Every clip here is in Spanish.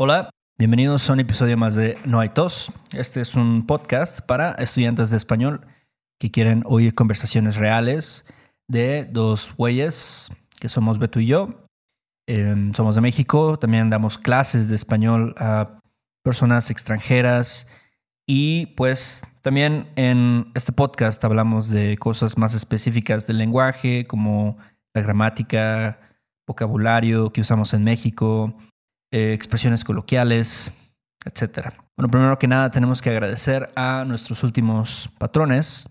Hola, bienvenidos a un episodio más de No hay tos. Este es un podcast para estudiantes de español que quieren oír conversaciones reales de dos güeyes que somos Beto y yo. Eh, somos de México, también damos clases de español a personas extranjeras y pues también en este podcast hablamos de cosas más específicas del lenguaje como la gramática, vocabulario que usamos en México, eh, expresiones coloquiales, etc. Bueno, primero que nada tenemos que agradecer a nuestros últimos patrones.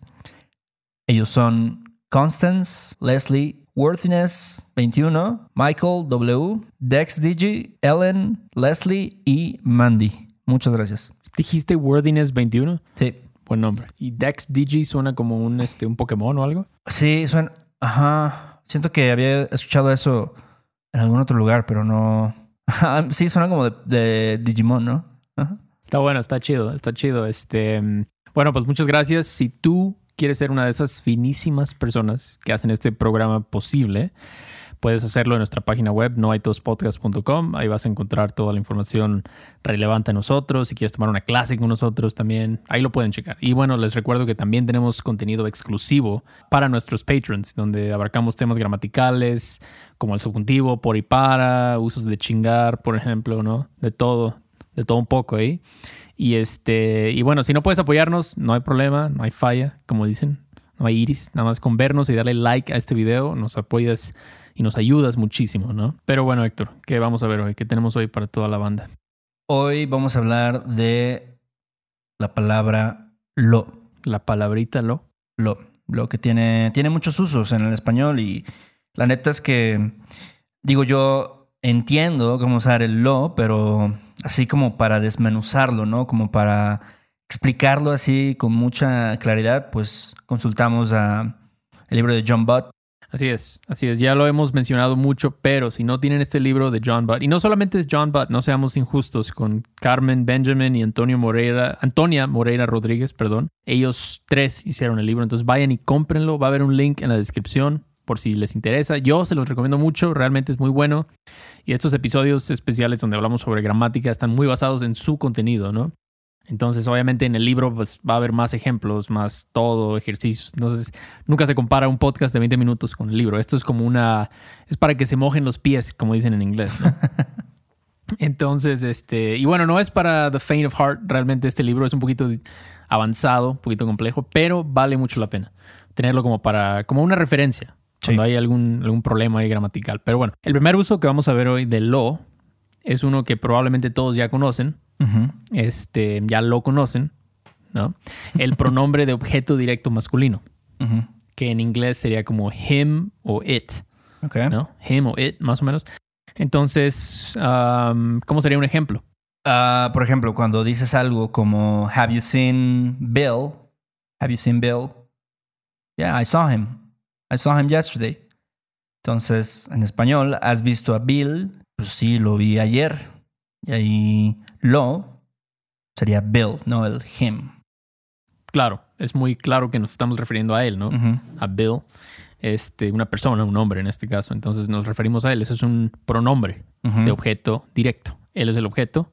Ellos son Constance, Leslie, Worthiness 21, Michael W, Dex Digi, Ellen, Leslie y Mandy. Muchas gracias. ¿Dijiste Worthiness 21? Sí. Buen nombre. ¿Y Dex Digi suena como un, este, un Pokémon o algo? Sí, suena. Ajá. Siento que había escuchado eso en algún otro lugar, pero no. sí, suena como de, Digimon, ¿no? Está bueno, está chido, está chido. Este, bueno, pues muchas gracias. Si tú quieres ser una de esas finísimas personas que hacen este programa posible, puedes hacerlo en nuestra página web noaitospodcast.com. Ahí vas a encontrar toda la información relevante a nosotros. Si quieres tomar una clase con nosotros también, ahí lo pueden checar. Y bueno, les recuerdo que también tenemos contenido exclusivo para nuestros patrons, donde abarcamos temas gramaticales como el subjuntivo, por y para, usos de chingar, por ejemplo, ¿no? De todo, de todo un poco ahí. Y este, y bueno, si no puedes apoyarnos, no hay problema, no hay falla, como dicen, no hay iris, nada más con vernos y darle like a este video, nos apoyas y nos ayudas muchísimo, ¿no? Pero bueno, Héctor, ¿qué vamos a ver hoy? ¿Qué tenemos hoy para toda la banda? Hoy vamos a hablar de la palabra lo. La palabrita lo. Lo. Lo que tiene, tiene muchos usos en el español y la neta es que, digo yo, entiendo cómo usar el lo, pero así como para desmenuzarlo, ¿no? Como para explicarlo así con mucha claridad, pues consultamos a el libro de John Butt. Así es, así es. Ya lo hemos mencionado mucho, pero si no tienen este libro de John Butt, y no solamente es John Butt, no seamos injustos con Carmen Benjamin y Antonio Moreira, Antonia Moreira Rodríguez, perdón. Ellos tres hicieron el libro, entonces vayan y cómprenlo. Va a haber un link en la descripción por si les interesa. Yo se los recomiendo mucho, realmente es muy bueno. Y estos episodios especiales donde hablamos sobre gramática están muy basados en su contenido, ¿no? Entonces, obviamente en el libro pues, va a haber más ejemplos, más todo, ejercicios. Entonces, nunca se compara un podcast de 20 minutos con el libro. Esto es como una... es para que se mojen los pies, como dicen en inglés, ¿no? Entonces, este... Y bueno, no es para The Faint of Heart. Realmente este libro es un poquito avanzado, un poquito complejo, pero vale mucho la pena tenerlo como para... como una referencia cuando hay algún, algún problema ahí gramatical. Pero bueno, el primer uso que vamos a ver hoy de lo es uno que probablemente todos ya conocen. Este, ya lo conocen, ¿no? El pronombre de objeto directo masculino, que en inglés sería como him o it. Him o it, más o menos. Entonces, um, ¿cómo sería un ejemplo? Ah, por ejemplo, cuando dices algo como Have you seen Bill? Have you seen Bill? Yeah, I saw him. I saw him yesterday. Entonces, en español, ¿has visto a Bill? Pues sí, lo vi ayer. Y ahí lo sería Bill, no el him. Claro, es muy claro que nos estamos refiriendo a él, ¿no? A Bill, este, una persona, un hombre en este caso. Entonces nos referimos a él. Eso es un pronombre de objeto directo. Él es el objeto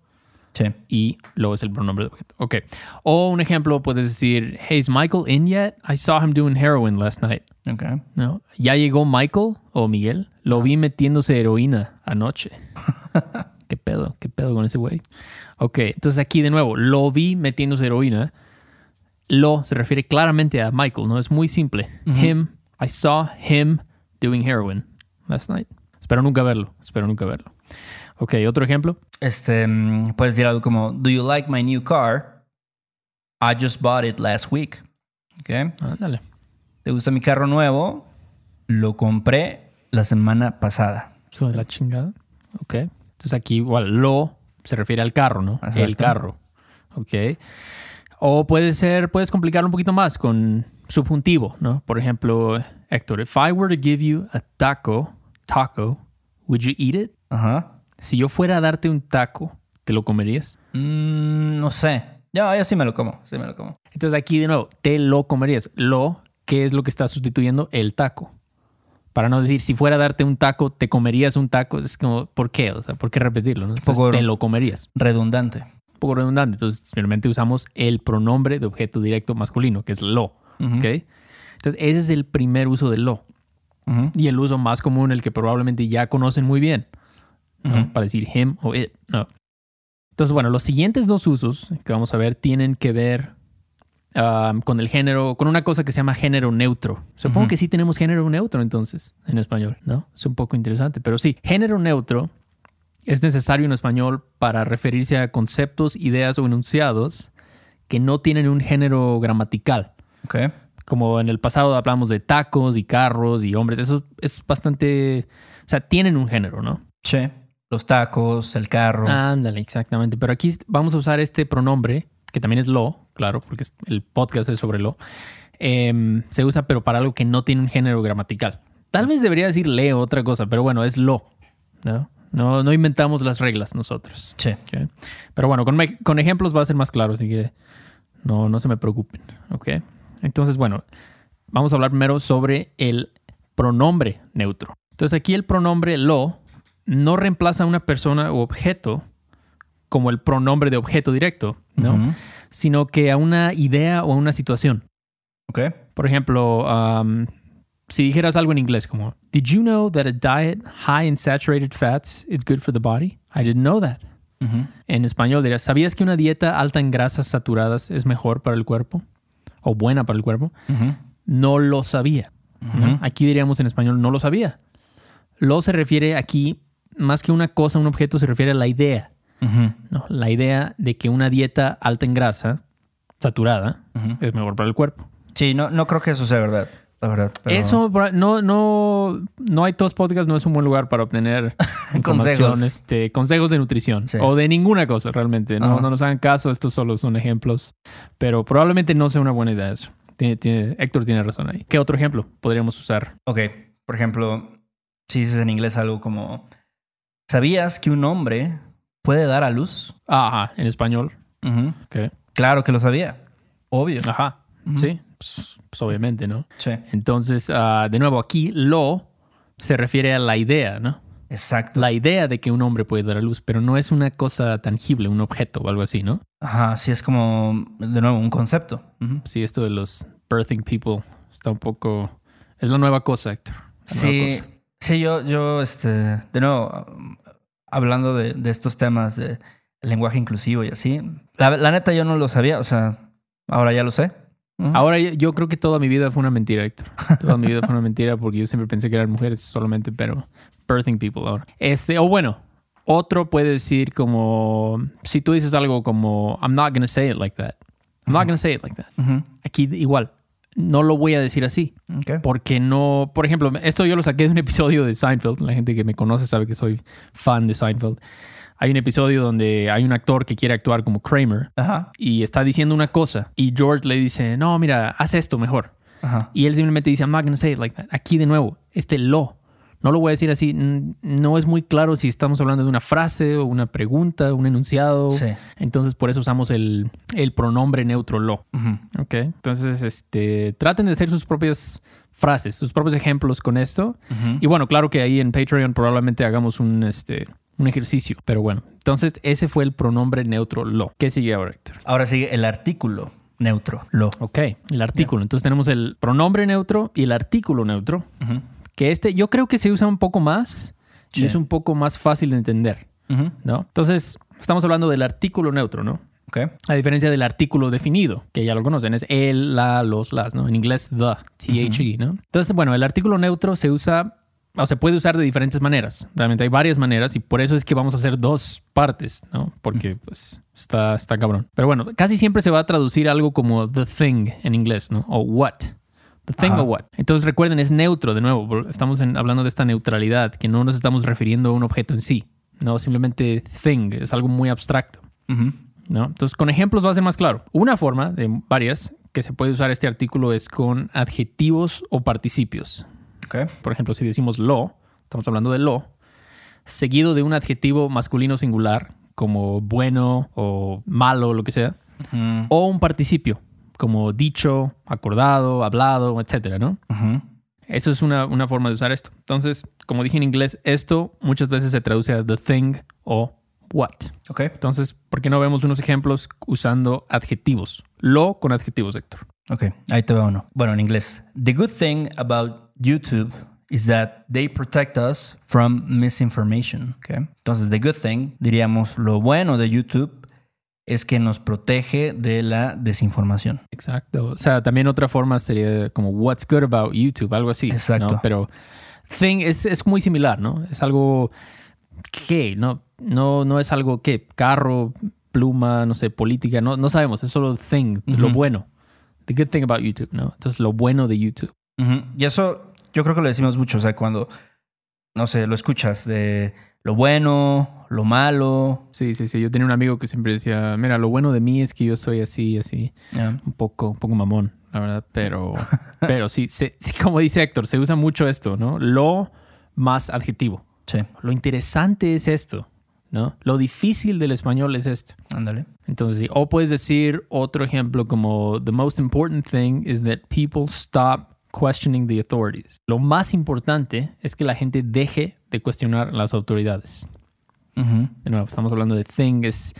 Sí. y luego es el pronombre de objeto. Ok. O un ejemplo, puedes decir, Hey, is Michael in yet? I saw him doing heroin last night. Ok. ¿No? ¿Ya llegó Michael o Miguel? Lo vi metiéndose heroína anoche. ¿Qué pedo? ¿Qué pedo con ese güey? Ok, entonces aquí de nuevo, lo vi metiéndose heroína. Lo se refiere claramente a Michael, ¿no? Es muy simple. Ujú. Him, I saw him doing heroin last night. Espero nunca verlo, espero nunca verlo. Ok, otro ejemplo. Este, mm, puedes decir algo como Do you like my new car? I just bought it last week. Ok. Ándale. ¿Te gusta mi carro nuevo? Lo compré la semana pasada. Hijo de la chingada. Ok. Entonces aquí igual, lo se refiere al carro, ¿no? El carro. Ok. O puede ser, puedes complicarlo un poquito más con subjuntivo, ¿no? Por ejemplo, Héctor, if I were to give you a taco, taco, would you eat it? Ajá. Si yo fuera a darte un taco, ¿te lo comerías? Mm, no sé. Yo, yo sí me lo como. Sí me lo como. Entonces aquí de nuevo, te lo comerías. Lo, ¿qué es lo que está sustituyendo? El taco. Para no decir, si fuera a darte un taco, te comerías un taco. Es como, ¿por qué? O sea, ¿por qué repetirlo? ¿no? Entonces, Poco- te lo comerías. Redundante. Un poco redundante. Entonces, simplemente usamos el pronombre de objeto directo masculino, que es lo. ¿Ok? Entonces, ese es el primer uso del lo. Y el uso más común, el que probablemente ya conocen muy bien. Para decir him o it. No. Entonces, bueno, los siguientes dos usos que vamos a ver tienen que ver con el género, con una cosa que se llama género neutro. Supongo que sí tenemos género neutro entonces en español, ¿no? Es un poco interesante, pero sí, género neutro es necesario en español para referirse a conceptos, ideas o enunciados que no tienen un género gramatical Ok. como en el pasado hablamos de tacos y carros y hombres, eso es bastante, o sea, tienen un género, ¿no? Sí. Los tacos, el carro. Ándale, exactamente. Pero aquí vamos a usar este pronombre, que también es lo, claro, porque el podcast es sobre lo. Em, se usa, pero para algo que no tiene un género gramatical. Tal vez debería decir le o otra cosa, pero bueno, es lo. ¿no? No, no inventamos las reglas nosotros. Sí. Pero bueno, con, con ejemplos va a ser más claro, así que no, no se me preocupen. ¿ok? Entonces, bueno, vamos a hablar primero sobre el pronombre neutro. Entonces, aquí el pronombre lo no reemplaza a una persona o objeto como el pronombre de objeto directo, ¿no? Sino que a una idea o a una situación. Ok. Por ejemplo, um, si dijeras algo en inglés como, Did you know that a diet high in saturated fats is good for the body? I didn't know that. En español dirías, ¿sabías que una dieta alta en grasas saturadas es mejor para el cuerpo? ¿O buena para el cuerpo? No lo sabía. Aquí diríamos en español, no lo sabía. Lo se refiere aquí, más que una cosa, un objeto, se refiere a la idea. ¿No? La idea de que una dieta alta en grasa, saturada, Ujú. es mejor para el cuerpo. Sí, no, no creo que eso sea verdad. La verdad. pero- Eso, no, no, no hay todos podcasts, no es un buen lugar para obtener Consejos. este, consejos de nutrición Sí. o de ninguna cosa realmente. No, no nos hagan caso, estos solo son ejemplos, pero probablemente no sea una buena idea eso. Tiene- tiene- Héctor tiene razón ahí. ¿Qué otro ejemplo podríamos usar? Ok. Por ejemplo, si dices en inglés algo como... ¿Sabías que un hombre puede dar a luz? Ajá, en español. Ok. Claro que lo sabía. Obvio. Ajá, sí, pues, pues obviamente, ¿no? Sí. Entonces, ah, de nuevo, aquí lo se refiere a la idea, ¿no? Exacto. La idea de que un hombre puede dar a luz, pero no es una cosa tangible, un objeto o algo así, ¿no? Ajá, sí es como, de nuevo, un concepto. Sí, esto de los birthing people está un poco... Es la nueva cosa, Héctor. La nueva Sí, cosa. sí, yo, yo, este, de nuevo, hablando de, de estos temas de lenguaje inclusivo y así, la, la neta yo no lo sabía, o sea, ahora ya lo sé. Ahora yo- creo que toda mi vida fue una mentira, Héctor. Toda mi vida fue una mentira porque yo siempre pensé que eran mujeres solamente, pero birthing people ahora. Este, o bueno, otro puede decir como, si tú dices algo como, I'm not gonna say it like that. I'm not gonna say it like that. Ujú. Aquí igual, no lo voy a decir así. Porque no, por ejemplo, esto yo lo saqué de un episodio de Seinfeld. La gente que me conoce sabe que soy fan de Seinfeld. Hay un episodio donde hay un actor que quiere actuar como Kramer Ajá, y está diciendo una cosa y George le dice, no, mira, haz esto mejor. ajá. Y él simplemente dice, I'm not gonna say it like that. Aquí de nuevo, este lo. No lo voy a decir así. No es muy claro si estamos hablando de una frase o una pregunta, un enunciado. Sí. Entonces, por eso usamos el, el pronombre neutro lo. Ok. Entonces, este, traten de hacer sus propias frases, sus propios ejemplos con esto. Y bueno, claro que ahí en Patreon probablemente hagamos un, este, un ejercicio. Pero bueno, entonces ese fue el pronombre neutro lo. ¿Qué sigue ahora, Héctor? Ahora sigue el artículo neutro, lo. Ok, el artículo. Entonces tenemos el pronombre neutro y el artículo neutro. Que este yo creo que se usa un poco más y es un poco más fácil de entender. ¿no? Entonces, estamos hablando del artículo neutro, ¿no? Ok. A diferencia del artículo definido, que ya lo conocen, es el, la, los, las, ¿no? En inglés, the, T-H-E, ¿no? Entonces, bueno, el artículo neutro se usa, o se puede usar de diferentes maneras. Realmente hay varias maneras y por eso es que vamos a hacer dos partes, ¿no? Porque, pues, está, está cabrón. Pero bueno, casi siempre se va a traducir algo como the thing en inglés, ¿no? O what. The thing Ajá. what. Entonces recuerden, es neutro de nuevo. Estamos en- hablando de esta neutralidad, que no nos estamos refiriendo a un objeto en sí. No, simplemente thing, es algo muy abstracto. ¿no? Entonces, con ejemplos va a ser más claro. Una forma de varias que se puede usar este artículo es con adjetivos o participios. Ok. Por ejemplo, si decimos lo, estamos hablando de lo, seguido de un adjetivo masculino singular, como bueno o malo, lo que sea, o un participio, como dicho, acordado, hablado, etcétera, ¿no? Eso es una, una forma de usar esto. Entonces, como dije en inglés, esto muchas veces se traduce a the thing o what. Ok. Entonces, ¿por qué no vemos unos ejemplos usando adjetivos? Lo con adjetivos, Héctor. Ok, ahí te va uno. Bueno, en inglés. The good thing about YouTube is that they protect us from misinformation. Okay? Entonces, the good thing, diríamos, lo bueno de YouTube es que nos protege de la desinformación. Exacto. O sea, también otra forma sería como what's good about YouTube, algo así. ¿no? Exacto. Pero thing es, es muy similar, ¿no? Es algo que, ¿no? No, no es algo que, carro, pluma, no sé, política, no, no sabemos, es solo thing, lo bueno. The good thing about YouTube, ¿no? Entonces, lo bueno de YouTube. Y eso yo creo que lo decimos mucho, o sea, cuando, no sé, lo escuchas de lo bueno, lo malo. Sí, sí, sí. Yo tenía un amigo que siempre decía, mira, lo bueno de mí es que yo soy así, así. un poco, un poco mamón, la verdad, pero, pero sí, se- sí, como dice Héctor, se usa mucho esto, ¿no? Lo más adjetivo. Sí, Lo interesante es esto, ¿no? Lo difícil del español es esto. ándale. Entonces, sí, o puedes decir otro ejemplo como the most important thing is that people stop questioning the authorities. Lo más importante es que la gente deje de cuestionar las autoridades. Ujú. De nuevo, estamos hablando de thing, es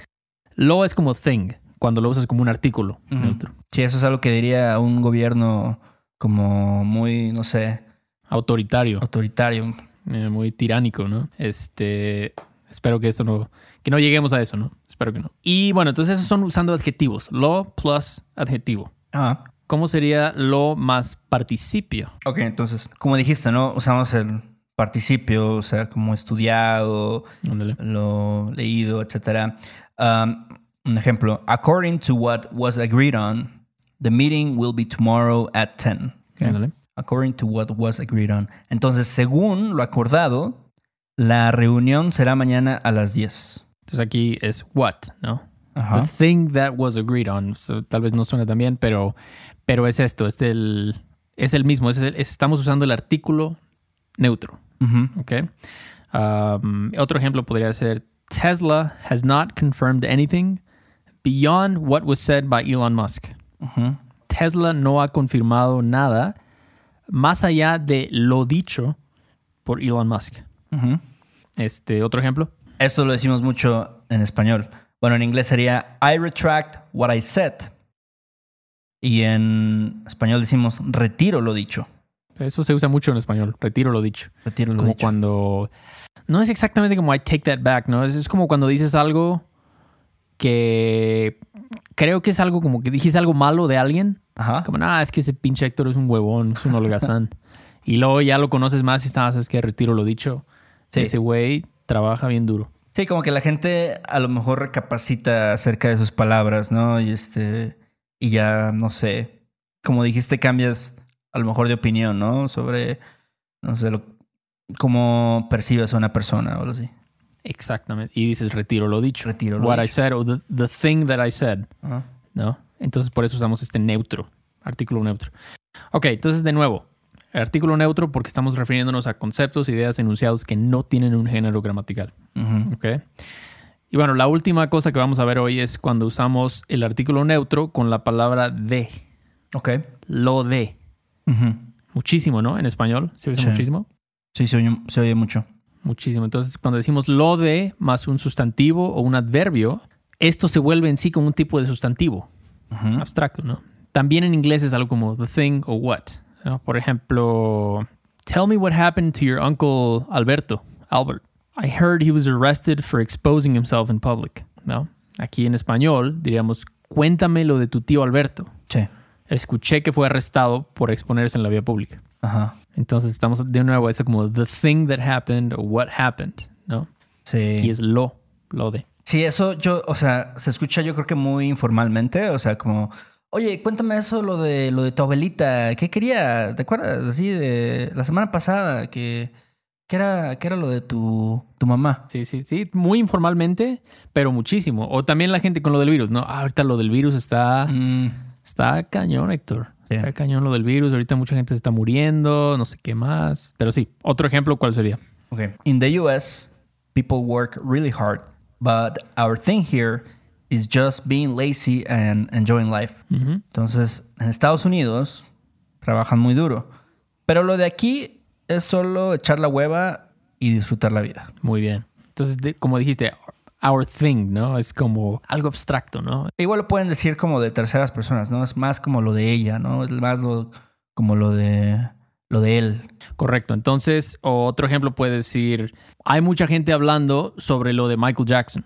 lo es como thing cuando lo usas como un artículo neutro. Sí, eso es algo que diría un gobierno como muy, no sé, autoritario, autoritario. eh, muy tiránico, ¿no? Este, espero que esto no, que no lleguemos a eso, ¿no? Espero que no. Y bueno, entonces esos son usando adjetivos, lo plus adjetivo. Ah, ¿Cómo sería lo más participio? ok, entonces, como dijiste, ¿no? Usamos el participio, o sea, como estudiado, Ándale. lo leído, etcétera. Um, un ejemplo, according to what was agreed on, the meeting will be tomorrow at 10. Okay? According to what was agreed on. Entonces, según lo acordado, la reunión será mañana a las 10. Entonces aquí es what, ¿no? Ajá. The thing that was agreed on. So, tal vez no suena tan bien, pero, pero es esto, es el, es el mismo. Es el- es- estamos usando el artículo neutro. Ujú. Ok. Um, otro ejemplo podría ser Tesla has not confirmed anything beyond what was said by Elon Musk. Tesla no ha confirmado nada más allá de lo dicho por Elon Musk. Este, otro ejemplo. Esto lo decimos mucho en español. Bueno, en inglés sería I retract what I said. Y en español decimos retiro lo dicho. Eso se usa mucho en español. Retiro lo dicho. Retiro lo como dicho. cuando no es exactamente como I take that back, ¿no? Es, es como cuando dices algo que creo que es algo como que dijiste algo malo de alguien, Ajá. como nah, es que ese pinche Héctor es un huevón, es un holgazán. y luego ya lo conoces más y estás, es que retiro lo dicho. Sí. Ese güey trabaja bien duro. Sí, como que la gente a lo mejor recapacita acerca de sus palabras, ¿no? Y este. Y ya, no sé. Como dijiste, cambias a lo mejor de opinión, ¿no? Sobre. No sé, lo, cómo percibes a una persona o algo así. Exactamente. Y dices retiro lo dicho. Retiro lo What I said o the, the thing that I said. ¿no? Entonces por eso usamos este neutro, artículo neutro. Ok, entonces de nuevo, artículo neutro porque estamos refiriéndonos a conceptos, ideas, enunciados que no tienen un género gramatical. Ujú. Ok. Y bueno, la última cosa que vamos a ver hoy es cuando usamos el artículo neutro con la palabra de, Ok. lo de. Muchísimo, ¿no? En español se Sí. muchísimo. Sí, se oye, se oye mucho. Muchísimo. Entonces, cuando decimos lo de más un sustantivo o un adverbio, esto se vuelve en sí como un tipo de sustantivo. Abstracto, ¿no? También en inglés es algo como the thing o what. ¿no? Por ejemplo, tell me what happened to your uncle Alberto, Albert. I heard he was arrested for exposing himself in public, ¿no? Aquí en español diríamos, cuéntame lo de tu tío Alberto. Sí. Escuché que fue arrestado por exponerse en la vía pública. Ajá. Entonces estamos de nuevo, es como the thing that happened o what happened, ¿no? Sí. Aquí es lo, lo de. Sí, eso yo, o sea, se escucha yo creo que muy informalmente, o sea, como, oye, cuéntame eso, lo de lo de tu abuelita, ¿qué quería? ¿Te acuerdas? Así de la semana pasada, que, que era, que era lo de tu, tu mamá. Sí, sí, sí, muy informalmente, pero muchísimo. O también la gente con lo del virus, ¿no? Ah, ahorita lo del virus está, Mm, está cañón, Héctor. Está cañón lo del virus. Ahorita mucha gente se está muriendo, no sé qué más. Pero sí, otro ejemplo, ¿cuál sería? okay. In the US, people work really hard, but our thing here is just being lazy and enjoying life. Entonces, en Estados Unidos trabajan muy duro, Pero lo de aquí es solo echar la hueva y disfrutar la vida. Muy bien. Entonces, como dijiste, our thing, ¿no? Es como algo abstracto, ¿no? Igual lo pueden decir como de terceras personas, ¿no? Es más como lo de ella, ¿no? Es más lo, como lo de lo de él. Correcto. Entonces, otro ejemplo puede decir, hay mucha gente hablando sobre lo de Michael Jackson,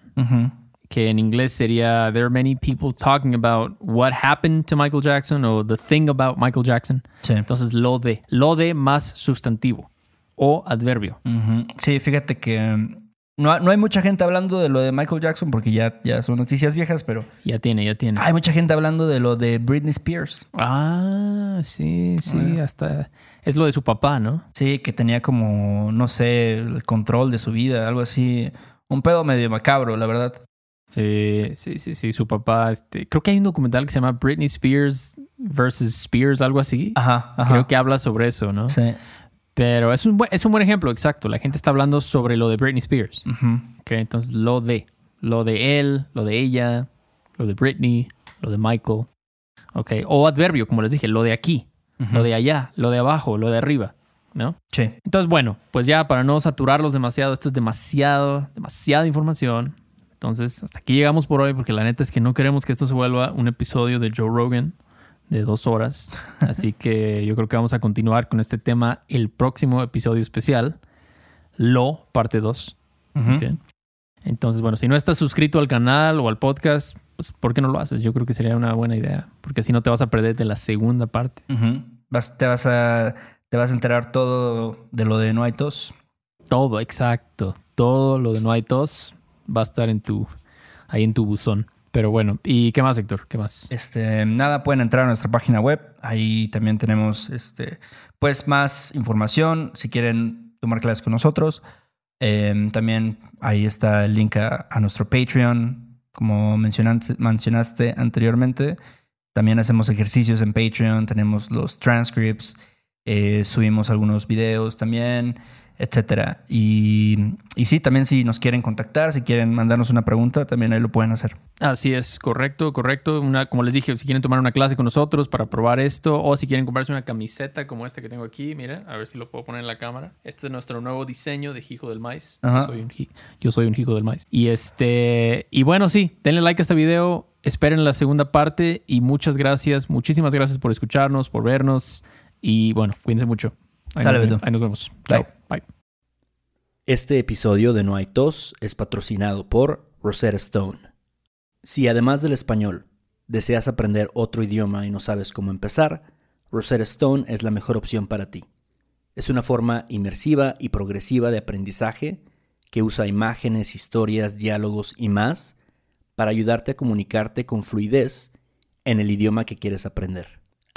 que en inglés sería, there are many people talking about what happened to Michael Jackson o the thing about Michael Jackson. Sí. Entonces, lo de, lo de más sustantivo o adverbio. Sí, fíjate que no, no hay mucha gente hablando de lo de Michael Jackson porque ya, ya son noticias viejas, pero Ya tiene, ya tiene. hay mucha gente hablando de lo de Britney Spears. Ah, sí, sí, hasta es lo de su papá, ¿no? Sí, que tenía como, no sé, el control de su vida, algo así. Un pedo medio macabro, la verdad. Sí, sí, sí, sí, su papá, este, creo que hay un documental que se llama Britney Spears versus Spears, algo así. Ajá, ajá. Creo que habla sobre eso, ¿no? Sí. Pero es un, buen, es un buen ejemplo, exacto. La gente está hablando sobre lo de Britney Spears. Ujú. Ok, entonces lo de, lo de él, lo de ella, lo de Britney, lo de Michael. Ok, o adverbio, como les dije, lo de aquí, lo de allá, lo de abajo, lo de arriba, ¿no? Sí. Entonces, bueno, pues ya para no saturarlos demasiado, esto es demasiado, demasiada información. Entonces, hasta aquí llegamos por hoy, porque la neta es que no queremos que esto se vuelva un episodio de Joe Rogan de dos horas. Así que yo creo que vamos a continuar con este tema el próximo episodio especial, Lo, parte 2. Ujú. ¿ok? Entonces, bueno, si no estás suscrito al canal o al podcast, pues ¿por qué no lo haces? Yo creo que sería una buena idea, porque así no te vas a perder de la segunda parte. Vas- te, vas a, te vas a enterar todo de lo de No hay tos. Todo, exacto. Todo lo de No hay tos va a estar en tu, ahí en tu buzón. Pero bueno, ¿y qué más, Héctor? ¿Qué más? Este, nada, pueden entrar a nuestra página web. Ahí también tenemos este, pues más información si quieren tomar clases con nosotros. Eh, también ahí está el link a, nuestro Patreon, como mencionaste, mencionaste anteriormente. También hacemos ejercicios en Patreon, tenemos los transcripts, eh, subimos algunos videos también, etcétera. Y, y sí, también si nos quieren contactar, si quieren mandarnos una pregunta, también ahí lo pueden hacer. Así es, correcto, correcto. Una, como les dije, si quieren tomar una clase con nosotros para probar esto, o si quieren comprarse una camiseta como esta que tengo aquí, mira, a ver si lo puedo poner en la cámara. Este es nuestro nuevo diseño de Hijo del Maíz. Yo soy, un, yo soy un Hijo del Maíz. Y este, y bueno, sí, denle like a este video, esperen la segunda parte y muchas gracias, muchísimas gracias por escucharnos, por vernos y bueno, cuídense mucho. Ahí, Dale, nos, Beto. ahí nos vemos. Bye. Chao. Bye. Este episodio de No hay tos es patrocinado por Rosetta Stone. Si además del español deseas aprender otro idioma y no sabes cómo empezar, Rosetta Stone es la mejor opción para ti. Es una forma inmersiva y progresiva de aprendizaje que usa imágenes, historias, diálogos y más para ayudarte a comunicarte con fluidez en el idioma que quieres aprender.